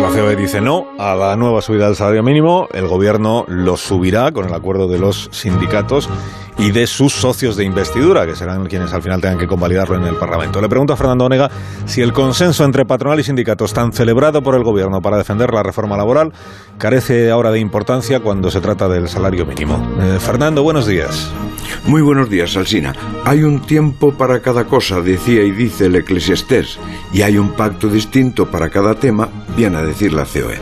La COE dice no a la nueva subida del salario mínimo. El gobierno lo subirá con el acuerdo de los sindicatos y de sus socios de investidura, que serán quienes al final tengan que convalidarlo en el Parlamento. Le pregunto a Fernando Onega si el consenso entre patronal y sindicatos tan celebrado por el gobierno para defender la reforma laboral carece ahora de importancia cuando se trata del salario mínimo. Eh, Fernando, buenos días. Muy buenos días, Alsina. Hay un tiempo para cada cosa, decía y dice el Eclesiastés, y hay un pacto distinto para cada tema, viene a decir la COE.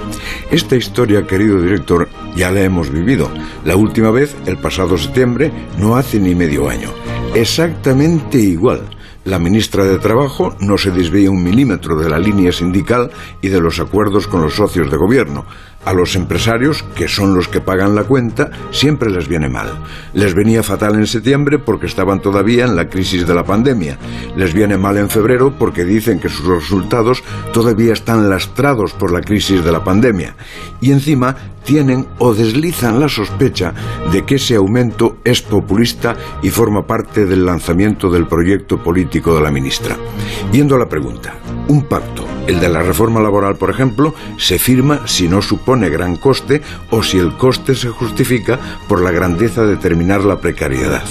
Esta historia, querido director, ya la hemos vivido. La última vez, el pasado septiembre, no hace ni medio año. Exactamente igual. La ministra de Trabajo no se desvía un milímetro de la línea sindical y de los acuerdos con los socios de gobierno. A los empresarios, que son los que pagan la cuenta, siempre les viene mal. Les venía fatal en septiembre porque estaban todavía en la crisis de la pandemia. Les viene mal en febrero porque dicen que sus resultados todavía están lastrados por la crisis de la pandemia. Y encima tienen o deslizan la sospecha de que ese aumento es populista y forma parte del lanzamiento del proyecto político de la ministra. Yendo a la pregunta, un pacto, el de la reforma laboral, por ejemplo, se firma si no supone gran coste o si el coste se justifica por la grandeza de terminar la precariedad.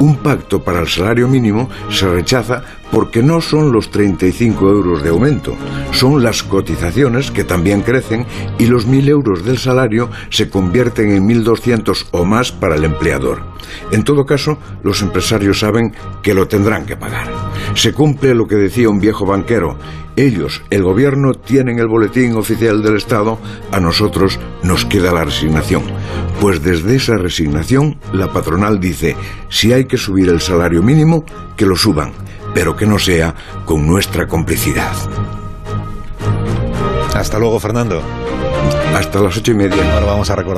Un pacto para el salario mínimo se rechaza porque no son los 35 euros de aumento, son las cotizaciones que también crecen y los 1.000 euros del salario se convierten en 1.200 o más para el empleador. En todo caso, los empresarios saben que lo tendrán que pagar. Se cumple lo que decía un viejo banquero. Ellos, el gobierno, tienen el boletín oficial del Estado, a nosotros nos queda la resignación. Pues desde esa resignación, la patronal dice, si hay que subir el salario mínimo, que lo suban pero que no sea con nuestra complicidad. Hasta luego, Fernando. Hasta las ocho y media. Ahora vamos a recordar.